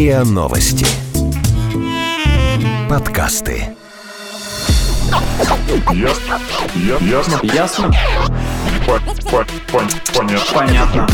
РИА Новости. Подкасты. Ясно. Ясно. Ясно? По- по- пон- Понятно. Понятно.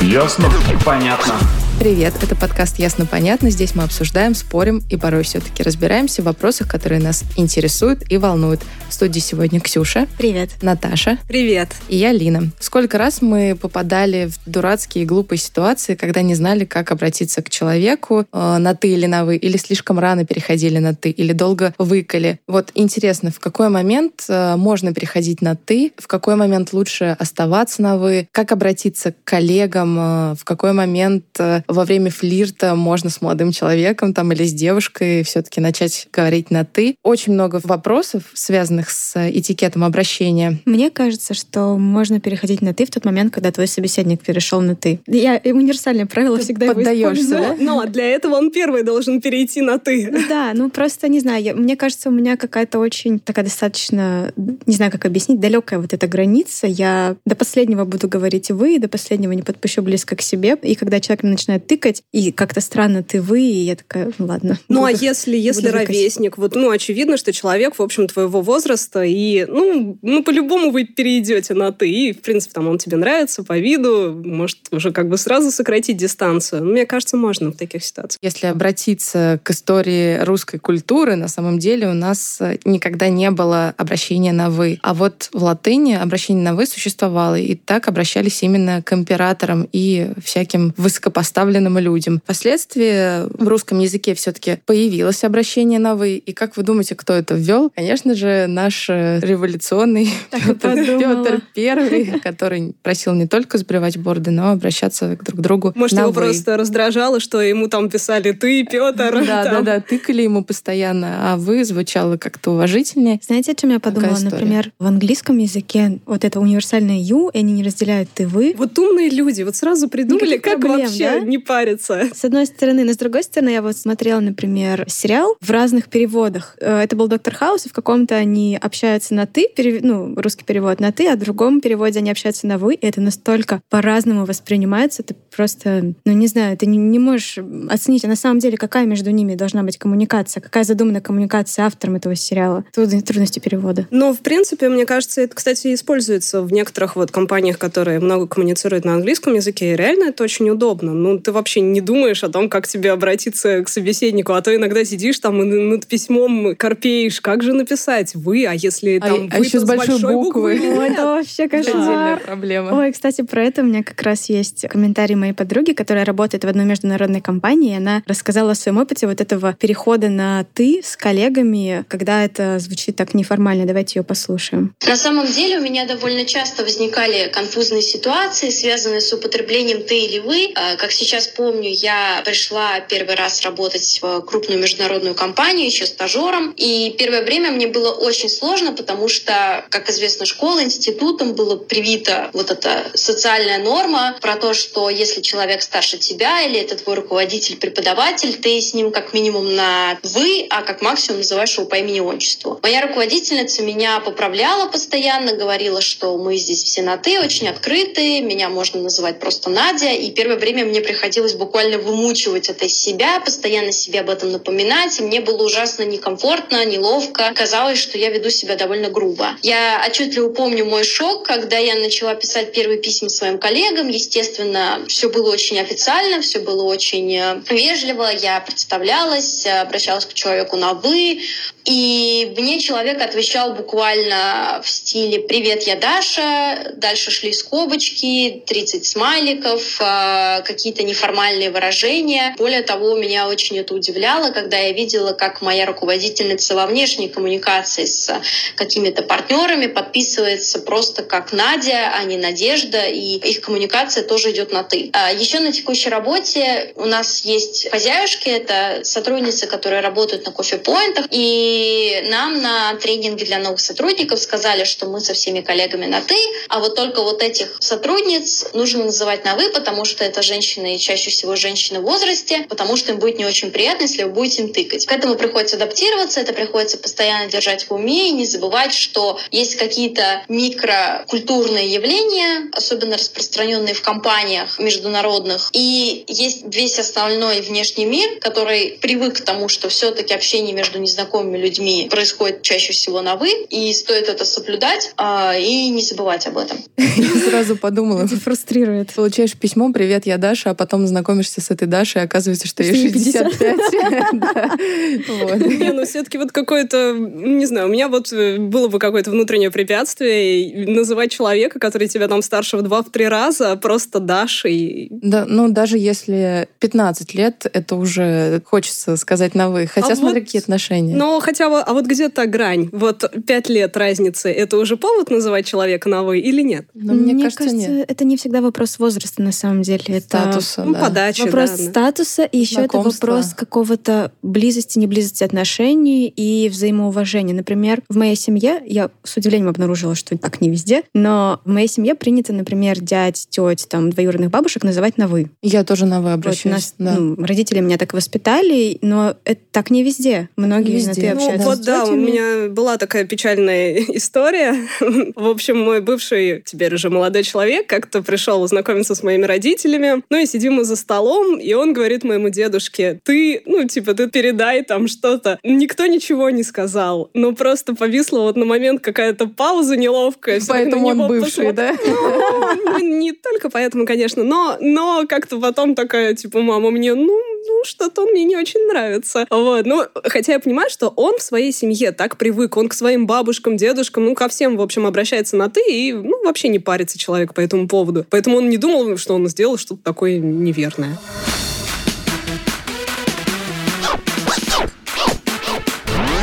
Ясно. Понятно. Привет, это подкаст «Ясно-понятно». Здесь мы обсуждаем, спорим и порой все-таки разбираемся в вопросах, которые нас интересуют и волнуют. В студии сегодня Ксюша, Привет. Наташа Привет. и я, Лина. Сколько раз мы попадали в дурацкие и глупые ситуации, когда не знали, как обратиться к человеку э, на «ты» или на «вы», или слишком рано переходили на «ты», или долго выкали. Вот интересно, в какой момент э, можно переходить на «ты», в какой момент лучше оставаться на «вы», как обратиться к коллегам, э, в какой момент э, во время флирта можно с молодым человеком там или с девушкой все-таки начать говорить на «ты». Очень много вопросов, связанных с этикетом обращения. Мне кажется, что можно переходить на ты в тот момент, когда твой собеседник перешел на ты. Я универсальное правило Ты всегда его поддаешься, использую. да? Но для этого он первый должен перейти на «ты». Ну Да, ну просто не знаю. я- мне кажется, у меня какая-то очень такая достаточно, не знаю, как объяснить, далекая вот эта граница. Я до последнего буду говорить вы, до последнего не подпущу близко к себе. И когда человек мне начинает тыкать, и как-то странно ты вы, и я такая, ну ладно. Ну, а буду- если, если буду выкать. ровесник, вот, ну, очевидно, что человек, в общем, твоего возраста, и, ну, ну, по-любому вы перейдете на «ты», и, в принципе, там он тебе нравится по виду, может, уже как бы сразу сократить дистанцию. Ну, Мне кажется, можно в таких ситуациях. Если обратиться к истории русской культуры, на самом деле у нас э, никогда не было обращения на «вы». А вот в латыни обращение на «вы» существовало, и так обращались именно к императорам и всяким высокопоставленным людям. Впоследствии в русском языке все таки появилось обращение на «вы». И как вы думаете, кто это ввел? Конечно же, наш э, революционный Петр, Первый, который просил не только сбривать борды, но обращаться друг к другу Может, на его «вы». просто раздражало, что ему там писали «ты, Петр». Да, да, да, тыкали ему постоянно, а вы звучало как-то уважительнее. Знаете, о чем я подумала? Например, в английском языке вот это универсальное you, и они не разделяют ты вы. Вот умные люди вот сразу придумали, Никаких как проблем, вообще да? Не париться. С одной стороны, но с другой стороны, я вот смотрела, например, сериал в разных переводах. Э, Это был Доктор Хаус, и в каком-то они общаются на ты, перев- ну, русский перевод на ты, а в другом переводе они общаются на вы, и это настолько по-разному воспринимается, ты просто, ну, не знаю, ты не, не можешь оценить, а на самом деле какая между ними должна быть коммуникация, какая задумана коммуникация автором этого сериала. Трудно- Трудности перевода. Но, в принципе, мне кажется, это, кстати, используется в некоторых вот компаниях, которые много коммуницируют на английском языке, и реально это очень удобно. Ну, ты вообще не думаешь о том, как тебе обратиться к собеседнику, а то иногда сидишь там и над письмом корпеешь, как же написать «вы», а если А- там а «вы» еще то с большой буквы. О, это вообще кошмар. проблема. Ой, кстати, про это у меня как раз есть комментарий моей подруги, которая работает в одной международной компании. и Она рассказала о своем опыте вот этого перехода на «ты» с коллегами, когда это звучит так неформально. Давайте ее послушаем. На самом деле у меня довольно часто возникали конфузные ситуации, связанные с употреблением «ты» или «вы». А, Как сейчас помню, я пришла первый раз работать в крупную международную компанию, еще стажером. И первое время мне было очень сложно, потому что, как известно, школа, институтом было привита вот эта социальная норма про то, что если человек старше тебя или это твой руководитель, преподаватель, ты с ним как минимум на «вы», а как максимум называешь его по имени-отчеству. Моя руководительница меня поправляла постоянно, говорила, что мы здесь все на «ты», очень открытые, меня можно называть просто Надя, и первое время мне приходилось буквально вымучивать это из себя, постоянно себе об этом напоминать, и мне было ужасно некомфортно, неловко. Казалось, что я веду себя довольно грубо. Я отчетливо помню мой шок, когда я начала писать первые письма своим коллегам. Естественно, все было очень официально, все было очень э, вежливо. Я представлялась, э, обращалась к человеку на «вы», и мне человек отвечал буквально в стиле «Привет, я Даша». Дальше шли скобочки, 30 смайликов, э, какие-то неформальные выражения. Более того, меня очень это удивляло, когда я видела, как моя руководительница во внешней коммуникации с какими-то партнерами подписывается просто как Надя, а не Надежда, и их коммуникация тоже идет на «ты». А Еще на текущей работе у нас есть хозяюшки, это сотрудницы, которые работают на кофе-поинтах, и нам на тренинге для новых сотрудников сказали, что мы со всеми коллегами на «ты», а вот только вот этих сотрудниц нужно называть на «вы», потому что это женщины чаще всего женщины в возрасте, потому что им будет не очень приятно, если вы будете им тыкать. К этому приходится адаптироваться, это приходится постоянно держать в уме и не забывать, что есть какие-то микрокультурные явления, особенно распространенные в компаниях международных, и есть весь остальной внешний мир, который привык к тому, что все-таки общение между незнакомыми людьми происходит чаще всего на «вы», и стоит это соблюдать а, и не забывать об этом. Я сразу подумала. Это фрустрирует. Получаешь письмо «Привет, я Даша», а потом знакомишься с этой Дашей, и оказывается, что ей 65. Не, ну все-таки вот какое-то, не знаю, у меня вот э, было бы какое-то внутреннее препятствие называть человека, который тебя там старше в два-три раза, просто Дашей. Да, ну даже если 15 лет, это уже хочется сказать на «вы». Хотя А смотри, вот- какие отношения. Но хотя бы, а вот где та грань? Вот пять лет разницы, это уже повод называть человека на «вы» или нет? Но мне, кажется, это не всегда вопрос возраста на самом деле. Это Статуса, Ну, да. подача, вопрос да, статуса, и еще это вопрос какого-то близости, неблизости отношений и взаимоуважения. Например, в моей семье, я с удивлением обнаружила, что так не везде, но в моей семье принято, например, дядь, теть, там, двоюродных бабушек называть на «вы». Я тоже на «вы» Вот обращаюсь. нас, да. ну, родители меня так воспитали, но это так не везде. Многие Не на везде. «ты» Ну, Ну, общаются вот да, у меня была такая печальная история. В общем, мой бывший, теперь уже молодой человек, как-то пришел знакомиться с моими родителями. Ну и сидим мы за столом, и он говорит моему дедушке, ты, ну, типа, ты передай там что-то. Никто ничего не сказал, но просто повисла вот на момент какая-то пауза неловкая. Поэтому он бывший, посмотрели. да? Ну, не только поэтому, конечно, но, но как-то потом такая, типа, мама мне, ну, ну, что-то он мне не очень нравится. Вот. Ну, хотя я понимаю, что он в своей семье так привык, он к своим бабушкам, дедушкам, ну, ко всем, в общем, обращается на «ты» и, ну, вообще не парится человек по этому поводу. Поэтому он не думал, что он сделал что-то такое неверное.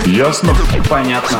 Ясно? Понятно.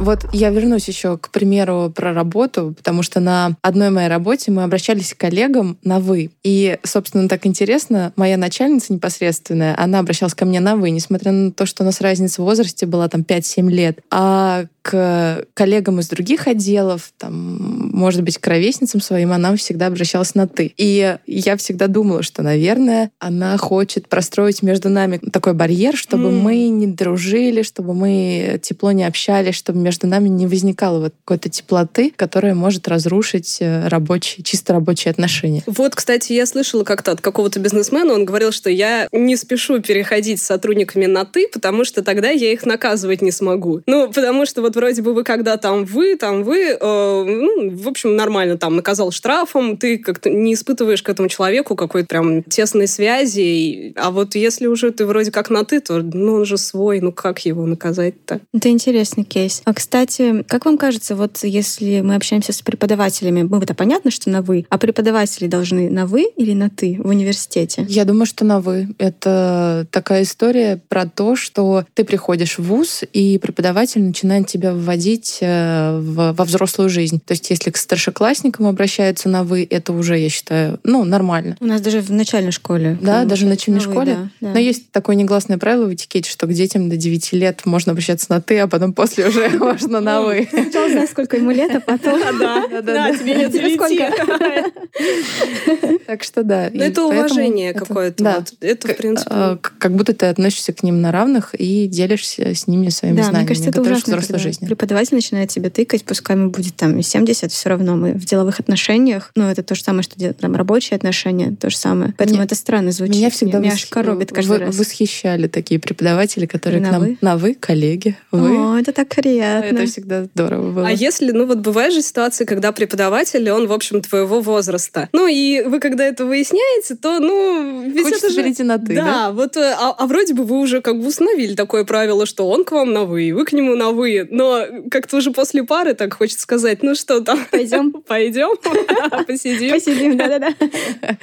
Вот я вернусь еще к примеру про работу, потому что на одной моей работе мы обращались к коллегам на «вы». И, собственно, так интересно, моя начальница непосредственная, она обращалась ко мне на «вы», несмотря на то, что у нас разница в возрасте была там 5-7 лет. А к коллегам из других отделов, там, может быть, к ровесницам своим, она всегда обращалась на «ты». И я всегда думала, что, наверное, она хочет простроить между нами такой барьер, чтобы М. мы не дружили, чтобы мы тепло не общались, чтобы между нами не возникало вот какой-то теплоты, которая может разрушить э, рабочие, чисто рабочие отношения. Вот, кстати, я слышала как-то от какого-то бизнесмена, он говорил, что я не спешу переходить с сотрудниками на «ты», потому что тогда я их наказывать не смогу. Ну, потому что вот вроде бы вы когда там вы, там вы, э, ну, в общем, нормально там наказал штрафом, ты как-то не испытываешь к этому человеку какой-то прям тесной связи, и- а вот если уже ты вроде как на «ты», то, ну, он же свой, ну, как его наказать-то? Это интересный кейс. А, кстати, как вам кажется, вот если мы общаемся с преподавателями, мы это понятно, что на «вы», а преподаватели должны на «вы» или на «ты» в университете? Я думаю, что на «вы». Это такая история про то, что ты приходишь в ВУЗ, и преподаватель начинает тебя вводить э, в- во взрослую жизнь. То есть если к старшеклассникам обращаются на «вы», это уже, я считаю, ну, нормально. У нас даже в начальной школе. Да, даже в на начальной «вы», школе. да, да. Но есть такое негласное правило в этикете, что к детям до 9 лет можно обращаться на «ты», а потом после уже можно на «вы». Сначала знаешь, сколько ему лет, а потом... Да, Да-да-да. тебе лет сколько? Так что да. Ну, это уважение какое-то. Да. Это, в принципе... К- Как будто ты относишься к ним на равных и делишься с ними своими Да, знаниями, мне кажется, это готовишь к ужасно, взрослой когда жизни. преподаватель начинает тебя тыкать, пускай ему будет там и 70, все равно мы в деловых отношениях, ну, это то же самое, что делают там рабочие отношения, то же самое. Поэтому Меня- это странно звучит. Меня всегда Меня вос- аж коробит каждый вы- раз. восхищали такие преподаватели, которые На к нам «вы»? на «вы», коллеги, «вы». О, это так приятно. Это всегда здорово было. А если, ну вот бывает же ситуация, когда преподаватель, он, в общем, твоего возраста. Ну и вы, когда это выясняете, то, ну, ведь Хочется это же... перейти на «ты», да? Да, вот, э, а, а вроде бы вы уже как бы установили такое правило, что он к вам на «вы», вы к нему на «вы», но как-то уже после пары так хочется сказать, ну что там, Пойдем. пойдем, посидим. Посидим, да-да-да.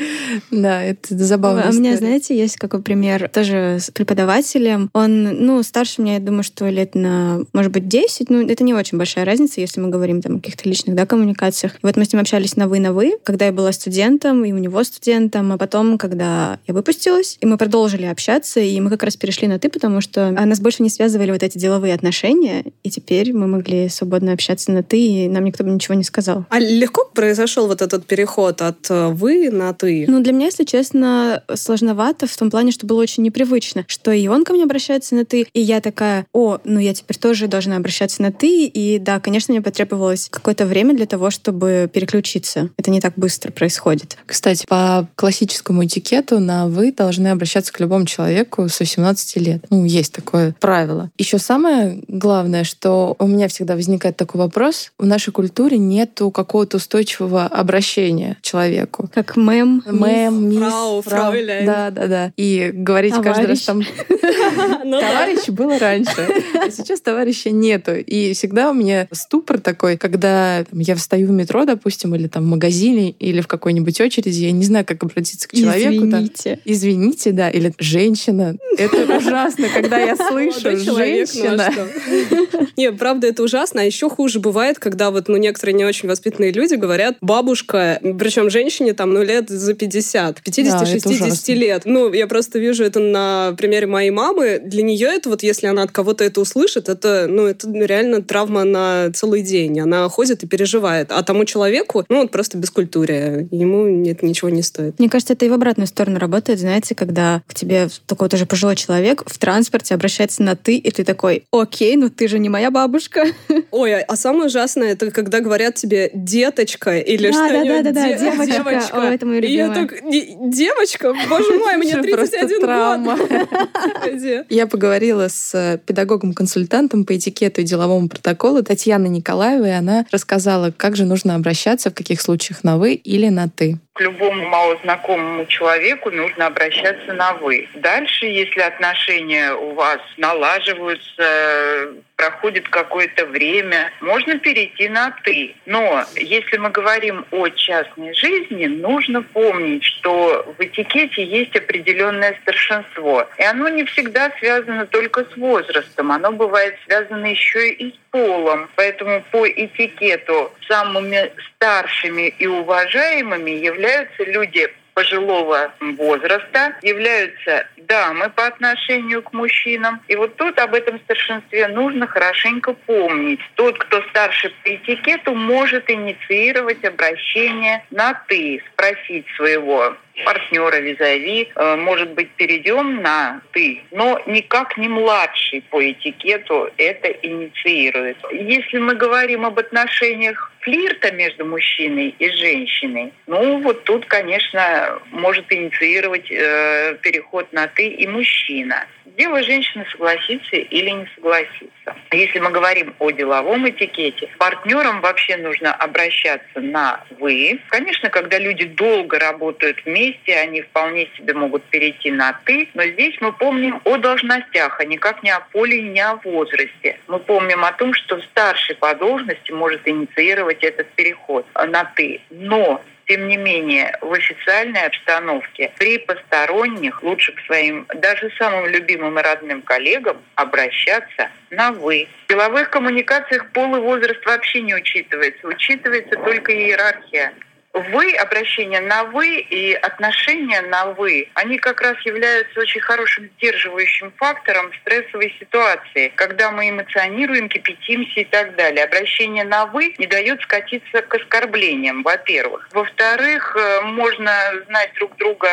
Да, это забавно. А у меня, знаете, есть какой пример тоже с преподавателем. Он, ну, старше меня, я думаю, что лет на, может быть, 10. Ну, это не очень большая разница, если мы говорим там о каких-то личных, да, коммуникациях. И вот мы с ним общались на «вы» на «вы», когда я была студентом, и у него студентом, а потом, когда я выпустилась, и мы продолжили общаться, и мы как раз перешли на «ты», потому что а, нас больше не связывали вот эти деловые отношения, и теперь мы могли свободно общаться на «ты», и нам никто бы ничего не сказал. А легко произошел вот этот переход от э, «вы» на «ты»? Ну, для меня, если честно, сложновато в том плане, что было очень непривычно, что и он ко мне обращается на «ты», и я такая, о, ну я теперь тоже должна обращаться на «ты», и да, конечно, мне потребовалось какое-то время для того, чтобы переключиться. Это не так быстро происходит. Кстати, по классическому этикету на «вы» должны обращаться к любому человеку с 18 лет. Ну, есть такое правило. Еще самое главное, что у меня всегда возникает такой вопрос. В нашей культуре нету какого-то устойчивого обращения к человеку. Как мэм, Мэм, мисс, фрау, фрауляйн. Да, да, да. И говорить каждый раз Товарищ. там Ну. Товарищ было раньше, а сейчас товарища нету. И всегда у меня ступор такой, когда я встаю в метро, допустим, или там в магазине, или в какой-нибудь очереди, я не знаю, как обратиться к человеку. Извините. Извините, да, или женщина. Это ужасно, когда я слышу ну а женщина. Не, правда, это ужасно. А еще хуже бывает, когда вот, ну, некоторые не очень воспитанные люди говорят бабушка, причем женщине там, ну, лет за 50, 50-60 ужасно. лет. Ну, я просто вижу это на примере моей мамы. Для нее это вот, если она от кого-то это услышит, это, ну, это реально травма на целый день. Она ходит и переживает. А тому человеку, ну, вот просто бескультурие. Ему это ничего не стоит. Мне кажется, это и в обратную сторону работает, знаете, когда к тебе такой тоже пожилой человек в транспорте обращается на «ты», и ты такой, окей, ну ты же не моя бабушка. Ой, а- а самое ужасное, это когда говорят тебе деточка или Да, что-нибудь. да, да, да, Де- девочка. О, это моё И я любимое. так, «Не- девочка, боже мой, мне Что, просто 31 травма. год. Я поговорила с э, педагогом-консультантом по этикету и деловому протоколу Татьяной Николаевой, и она рассказала, как же нужно обращаться, в каких случаях на «вы» или на «ты». К любому малознакомому человеку нужно обращаться на «вы». Дальше, если отношения у вас налаживаются, проходит какое-то время, можно перейти на «ты». Но если мы говорим о частной жизни, нужно помнить, что в этикете есть определенное старшинство. И оно не всегда связано только с возрастом, оно бывает связано еще и с полом. Поэтому по этикету самыми старшими и уважаемыми являются люди пожилого возраста, являются дамы по отношению к мужчинам. И вот тут об этом старшинстве нужно хорошенько помнить. Тот, кто старше по этикету, может инициировать обращение на «ты», спросить своего партнера визави, э, может быть, перейдем на «ты», но никак не младший по этикету это инициирует. Если мы говорим об отношениях флирта между мужчиной и женщиной, ну вот тут, конечно, может инициировать э, переход на «ты» и мужчина. Дело женщины согласиться или не согласиться. Если мы говорим о деловом этикете, партнерам вообще нужно обращаться на «вы». Конечно, когда люди долго работают вместе, они вполне себе могут перейти на «ты», но здесь мы помним о должностях, а никак не о поле не о возрасте. Мы помним о том, что старший по должности может инициировать этот переход на «ты». Но тем не менее, в официальной обстановке при посторонних лучше к своим, даже самым любимым и родным коллегам обращаться на «вы». В деловых коммуникациях пол и возраст вообще не учитывается. Учитывается только иерархия. Вы, обращение на вы и отношения на вы, они как раз являются очень хорошим сдерживающим фактором в стрессовой ситуации, когда мы эмоционируем, кипятимся и так далее. Обращение на вы не дает скатиться к оскорблениям, во-первых. Во-вторых, э, можно знать друг друга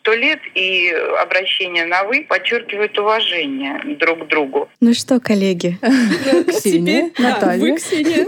сто лет, и обращение на вы подчеркивает уважение друг к другу. Ну что, коллеги? Ксения, Наталья. вы, Ксения.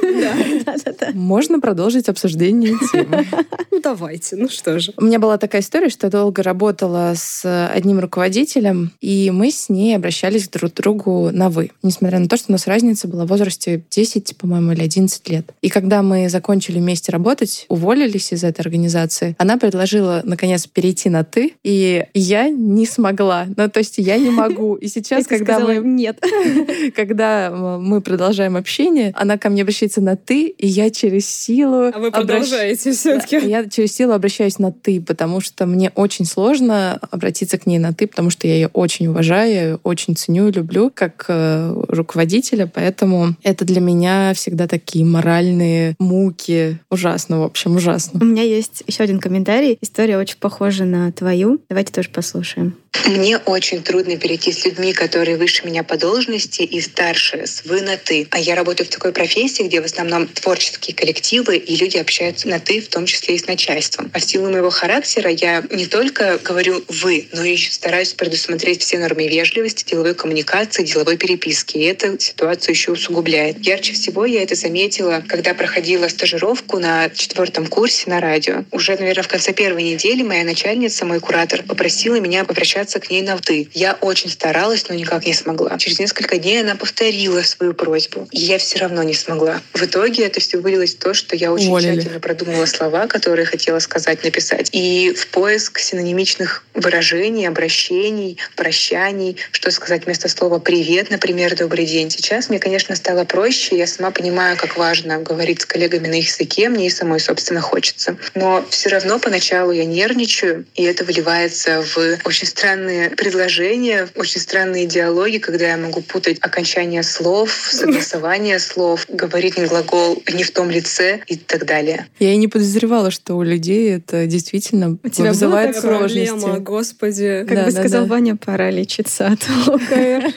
Можно продолжить обсуждение темы. Ну, давайте, ну что же. У меня была такая история, что я долго работала с одним руководителем, и мы с ней обращались друг к другу на «вы». Несмотря на то, что у нас разница была в возрасте 10, по-моему, или 11 лет. И когда мы закончили вместе работать, уволились из этой организации, она предложила, наконец, перейти на «ты», и я не смогла. Ну, то есть я не могу. И сейчас, когда мы нет. когда э, мы продолжаем общение, она ко мне обращается на «ты», и я через силу... А вы продолжаете все-таки. Я через силу обращаюсь на «ты», потому что мне очень сложно обратиться к ней на «ты», потому что я ее очень уважаю, очень ценю и люблю как э, руководителя, поэтому это для меня всегда такие моральные муки. Ужасно, в общем, ужасно. У меня есть еще один комментарий. История очень похожа на твою. Давайте тоже послушаем. Мне очень трудно перейти с людьми, которые выше меня по должности и старше, с вы на ты. А я работаю в такой профессии, где в основном творческие творческие коллективы, и люди общаются на «ты», в том числе и с начальством. А в силу моего характера я не только говорю «вы», но и стараюсь предусмотреть все нормы вежливости, деловой коммуникации, деловой переписки. И это ситуацию еще усугубляет. Ярче всего я это заметила, когда проходила стажировку на четвертом курсе на радио. Уже, наверное, в конце первой недели моя начальница, мой куратор, попросила меня обращаться к ней на «ты». Я очень старалась, но никак не смогла. Через несколько дней она повторила свою просьбу, и я все равно не смогла. В итоге это все вылилось в то, что я очень Уволили. тщательно продумала слова, которые хотела сказать, написать. И в поиск синонимичных выражений, обращений, прощаний, что сказать вместо слова «привет», например, «добрый день». Сейчас мне, конечно, стало проще. Я сама понимаю, как важно говорить с коллегами на их языке. Мне и самой, собственно, хочется. Но все равно поначалу я нервничаю, и это выливается в очень странные предложения, очень странные диалоги, когда я могу путать окончание слов, согласование слов, говорить не глагол не в том лице и так далее. Я и не подозревала, что у людей это действительно У тебя была вызывает такая сложности. Проблема, господи. Как Да, бы да, сказал да. Ваня, пора лечиться от ОКР.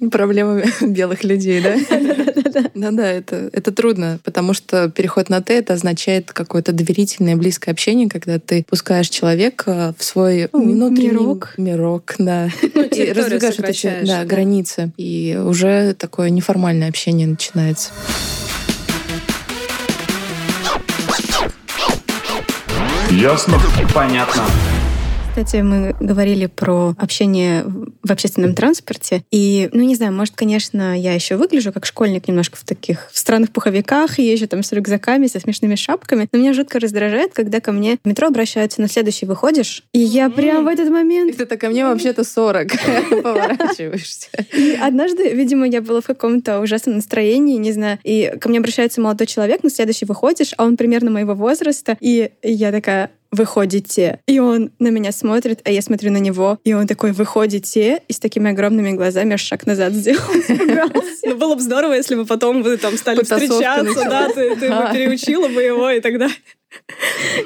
Проблемы белых людей, да? Да-да, это, это трудно, потому что переход на «ты» — это означает какое-то доверительное, близкое общение, когда ты пускаешь человека в свой ну, внутренний Мирок. мирок, да. Ну, И раздвигаешь эти да, да. границы. И уже такое неформальное общение начинается. Ясно? Понятно. Кстати, мы говорили про общение в общественном транспорте. И, ну, не знаю, может, конечно, я еще выгляжу как школьник немножко в таких в странных пуховиках, езжу там с рюкзаками, со смешными шапками. Но меня жутко раздражает, когда ко мне в метро обращаются на следующий выходишь. И я прям в этот И момент... ты так, ко мне вообще-то 40. Поворачиваешься. И однажды, видимо, я была в каком-то ужасном настроении, не знаю, и ко мне обращается молодой человек, на следующий выходишь, а он примерно моего возраста, и я такая, выходите. И он на меня смотрит, а я смотрю на него, и он такой, выходите, и с такими огромными глазами аж шаг назад сделал. Ну, было бы здорово, если бы потом вы там стали встречаться, да, ты, бы переучила бы его и тогда.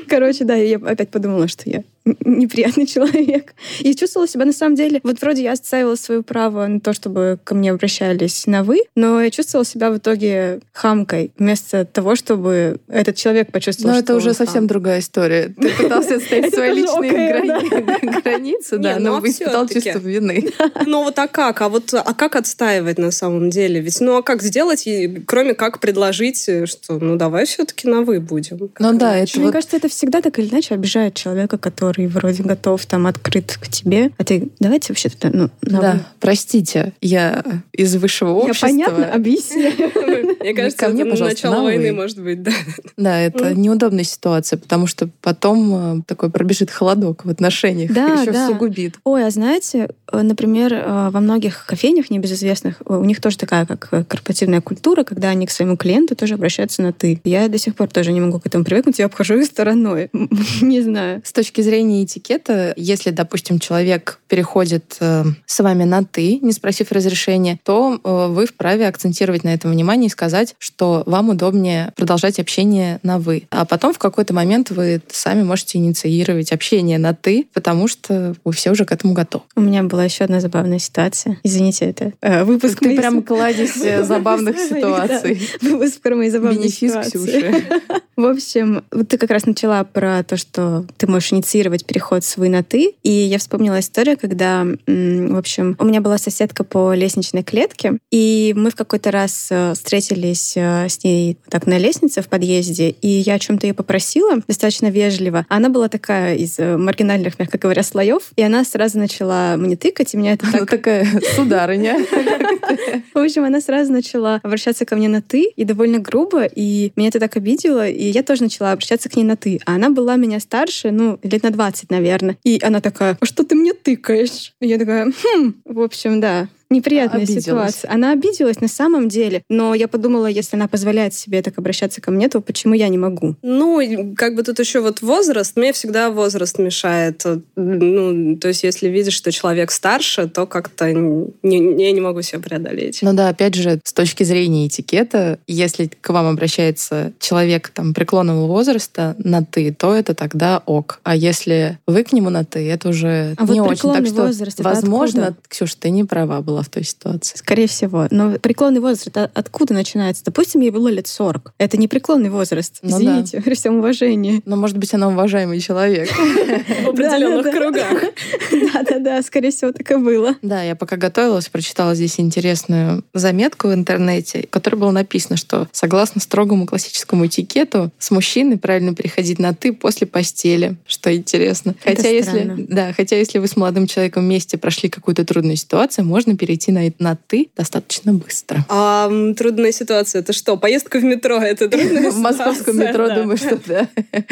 Короче, да, я опять подумала, что я неприятный человек. И чувствовала себя на самом деле... Вот вроде я отстаивала свое право на то, чтобы ко мне обращались на «вы», но я чувствовала себя в итоге хамкой, вместо того, чтобы этот человек почувствовал, Но что это уже совсем хам. другая история. Ты пытался отстоять свои личные границы, да, но испытал чувство вины. Ну вот а как? А вот а как отстаивать на самом деле? Ведь ну а как сделать, кроме как предложить, э, что ну давай все-таки на вы будем? Ну да? Это Мне вот кажется, это всегда так или иначе обижает человека, который вроде готов там открыт к тебе, а ты давайте вообще-то ну, на Да, «вы». простите, я из высшего Я общества. понятно объясняю. Мне кажется, это пожалуйста, начало на войны, может быть, да. Да, это неудобная ситуация, потому что потом э, такой пробежит холодок в отношениях, Да, еще да. усугубит. Ой, а знаете, э, например, э, во многих кофейнях небезызвестных у них тоже такая как корпоративная культура, когда они к своему клиенту тоже обращаются на «ты». Я до сих пор тоже не могу к этому привыкнуть, я обхожу их стороной. Не знаю. С точки зрения этикета, если, допустим, человек переходит э, с вами на «ты», не спросив разрешения, то э, вы вправе акцентировать на этом внимание и сказать, что вам удобнее продолжать общение на «вы». А потом в какой-то момент вы сами можете инициировать общение на «ты», потому что вы все уже к этому готовы. У меня была еще одна забавная ситуация. Извините, это э, выпуск Ты моей прям кладезь э, забавных ситуаций. Выпуск про мои забавные ситуации. В общем, вот ты как раз начала про то, что ты можешь инициировать переход с «вы» на «ты». И я вспомнила историю, когда, в общем, у меня была соседка по лестничной клетке, и мы в какой-то раз э, встретились э, с ней так на лестнице в подъезде, и я о чем-то ее попросила, достаточно вежливо. Она была такая из э, маргинальных, мягко говоря, слоев, и она сразу начала мне тыкать, и меня это так такая сударыня. в общем, она сразу начала обращаться ко мне на «ты», и довольно грубо, и меня это так обидело, и я тоже начала обращаться к ней на «ты». А она была меня старше, ну, лет на 20, наверное. И она такая, а что ты мне тыкаешь? И я такая, хм, в общем, да. Неприятная Обиделась. ситуация. Она обиделась на самом деле, но я подумала, если она позволяет себе так обращаться ко мне, то почему я не могу? Ну, как бы тут еще вот возраст, мне всегда возраст мешает. Ну, то есть если видишь, что человек старше, то как-то не, не- я не могу себя преодолеть. Ну да, опять же, с точки зрения этикета, если к вам обращается человек там преклонного возраста на ты, то это тогда ок. А если вы к нему на ты, это уже А вот не очень. преклонный Так что, возраст, это возможно, откуда? Ксюша, ты не права была в той ситуации. Скорее всего. Но преклонный возраст а откуда начинается? Допустим, ей было лет 40. Это не преклонный возраст. Ну Извините, при всем уважении. Но, может быть, она уважаемый человек. В определенных кругах. Да-да-да, скорее всего, так и было. Да, я пока готовилась, прочитала здесь интересную заметку в интернете, в которой было написано, что согласно строгому классическому этикету с мужчиной правильно переходить на «ты» после постели, что интересно. Хотя если, да, хотя если вы с молодым человеком вместе прошли какую-то трудную ситуацию, можно перейти на, на «ты» достаточно быстро. А трудная ситуация это что? Поездка в метро это трудная В московском метро, думаю, что да.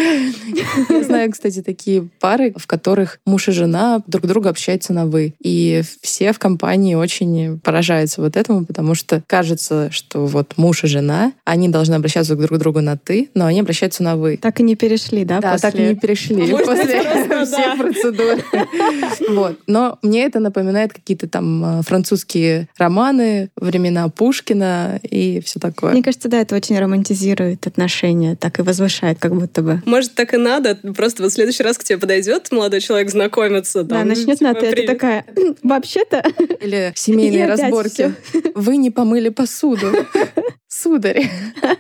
Я знаю, кстати, такие пары, в которых муж и жена друг друга общаются на «вы». И все в компании очень поражаются вот этому, потому что кажется, что вот муж и жена, они должны обращаться друг к другу на «ты», но они обращаются на «вы». Так и не перешли, да? Да, после- так и не перешли Может после всех процедур. Вот. Но мне это напоминает какие-то там э, французские романы, времена Пушкина и все такое. Мне кажется, да, это очень романтизирует отношения, так и возвышает, как будто бы. Может, так и надо. Просто вот в следующий раз к тебе подойдет молодой человек знакомиться. Да, начнет на типа, ты, а ты «Привет». такая, «М, вообще-то, Или семейные разборки. Вы не помыли посуду. Сударь.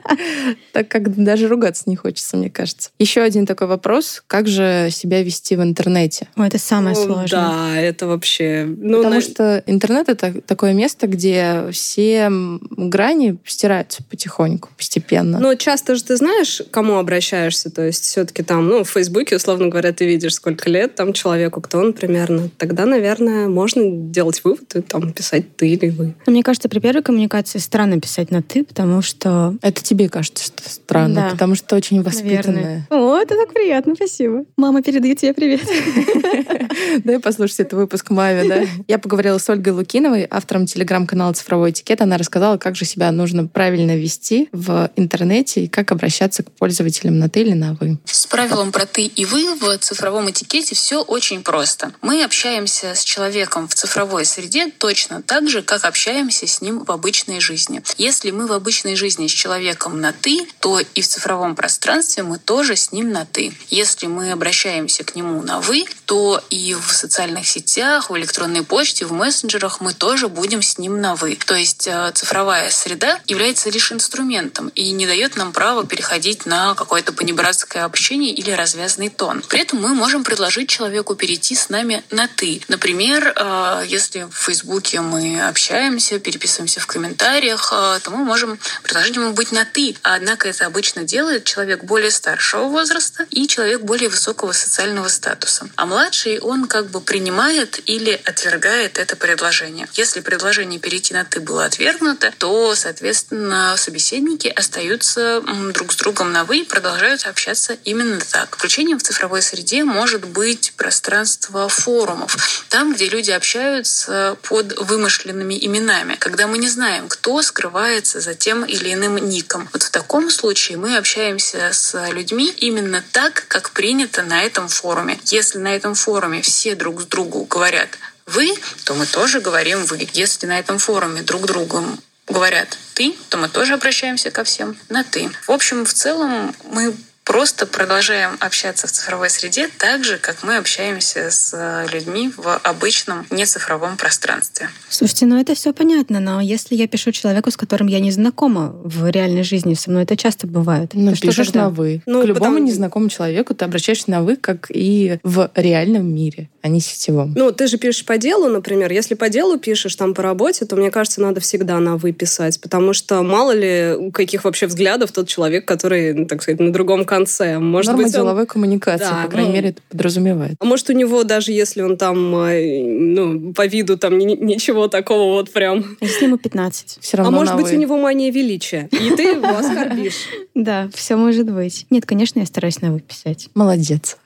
Так как даже ругаться не хочется, мне кажется. Еще один такой вопрос. Как же себя вести в интернете? Ой, это самое Ну, сложное. Да, это вообще... Ну, Потому на- что интернет — это такое место, где все грани стираются потихоньку, постепенно. Но часто же ты знаешь, к кому обращаешься. То есть все-таки там, ну, в Фейсбуке, условно говоря, ты видишь, сколько лет там человеку, кто он примерно. Тогда, наверное, можно делать вывод и там писать ты или вы. Мне кажется, при первой коммуникации странно писать на «ты», потому что... Это тебе кажется, что странно, Да. потому что очень Наверное. воспитанная. О, это так приятно, спасибо. Мама передает тебе привет. Дай послушать этот выпуск маме, да? Я поговорила с Ольгой Лукиновой, автором телеграм-канала «Цифровой этикет». Она рассказала, как же себя нужно правильно вести в интернете и как обращаться к пользователям на «ты» или на «вы». С правилом про ты и вы в цифровом этикете все очень просто. Мы общаемся с человеком в цифровой среде точно так же, как общаемся с ним в обычной жизни. Если мы в обычной жизни с человеком на ты, то и в цифровом пространстве мы тоже с ним на ты. Если мы обращаемся к нему на вы, то и в социальных сетях, в электронной почте, в мессенджерах мы тоже будем с ним на вы. То есть э, цифровая среда является лишь инструментом и не дает нам права переходить на какое-то понебратское общение или развязный тон. При этом мы можем предложить человеку перейти с нами на «ты». Например, э, если в Фейсбуке мы общаемся, переписываемся в комментариях, э, то мы можем предложить ему быть на «ты». Однако это обычно делает человек более старшего возраста и человек более высокого социального статуса. А младший, он как бы принимает или отвергает это предложение. Если предложение перейти на «ты» было отвергнуто, то, соответственно, собеседники остаются друг с другом на «вы» и продолжают общаться именно так. Включением в цифровой среде может быть пространство форумов, там, где люди общаются под вымышленными именами, когда мы не знаем, кто скрывается за тем или иным ником. Вот в таком случае мы общаемся с людьми именно так, как принято на этом форуме. Если на этом форуме все друг с другу говорят «вы», то мы тоже говорим «вы». Если на этом форуме друг другу говорят «ты», то мы тоже обращаемся ко всем на «ты». В общем, в целом мы просто продолжаем общаться в цифровой среде так же, как мы общаемся с людьми в обычном нецифровом пространстве. Слушайте, ну это все понятно, но если я пишу человеку, с которым я не знакома в реальной жизни, со мной это часто бывает. Ну, то что пишешь тогда? на «вы». Ну, К любому потому- незнакомому человеку ты обращаешься на «вы», как и в реальном мире, а не сетевом. Ну, ты же пишешь по делу, например. Если по делу пишешь там по работе, то, мне кажется, надо всегда на «вы» писать, потому что мало ли у каких вообще взглядов тот человек, который, ну, так сказать, на другом конце. Может Норма быть, он деловой коммуникации, Да, по крайней ну, мере, это подразумевает. А может, у него даже если он там, э, ну, по виду там ни- ничего такого вот прям. Если ему 15. Все А равно может на быть, «вы». у него мания величия, и ты его оскорбишь. Да, все может быть. Нет, конечно, я стараюсь на выписать. Молодец.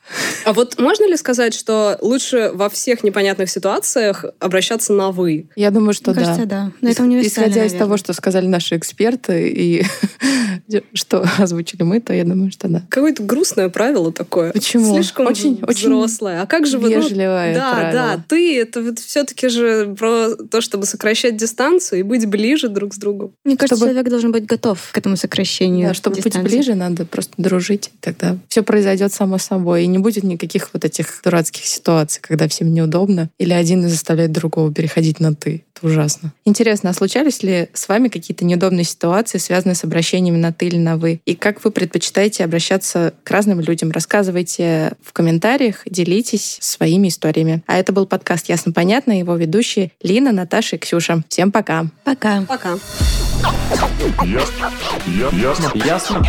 А вот можно ли сказать, что лучше во всех непонятных ситуациях обращаться на «вы»? Я думаю, что Мне да. кажется, да. Но это Исходя из того, наверное. что сказали наши эксперты и что озвучили мы, то я думаю, что да. Какое-то грустное правило такое. Почему? Слишком Очень- очень взрослое. А как же вы... ну, Вежливое да, правило. да, ты, это вот все-таки же про то, чтобы сокращать дистанцию и быть ближе друг с другом. Мне кажется, Чтобы- человек должен быть готов к этому сокращению. Да, чтобы быть дистанции. ближе, надо просто дружить. Тогда все произойдет само собой. И не будет никаких вот этих дурацких ситуаций. Ситуации, когда всем неудобно, или один заставляет другого переходить на «ты». Это ужасно. Интересно, а случались ли с вами какие-то неудобные ситуации, связанные с обращениями на «ты» или на «вы»? И как вы предпочитаете обращаться к разным людям? Рассказывайте в комментариях, делитесь своими историями. А это был подкаст «Ясно-понятно», его ведущие Лина, Наташа и Ксюша. Всем пока. Пока. Пока. Ясно. Ясно. Ясно?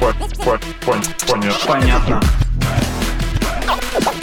По- по- пон- Понятно. Понятно.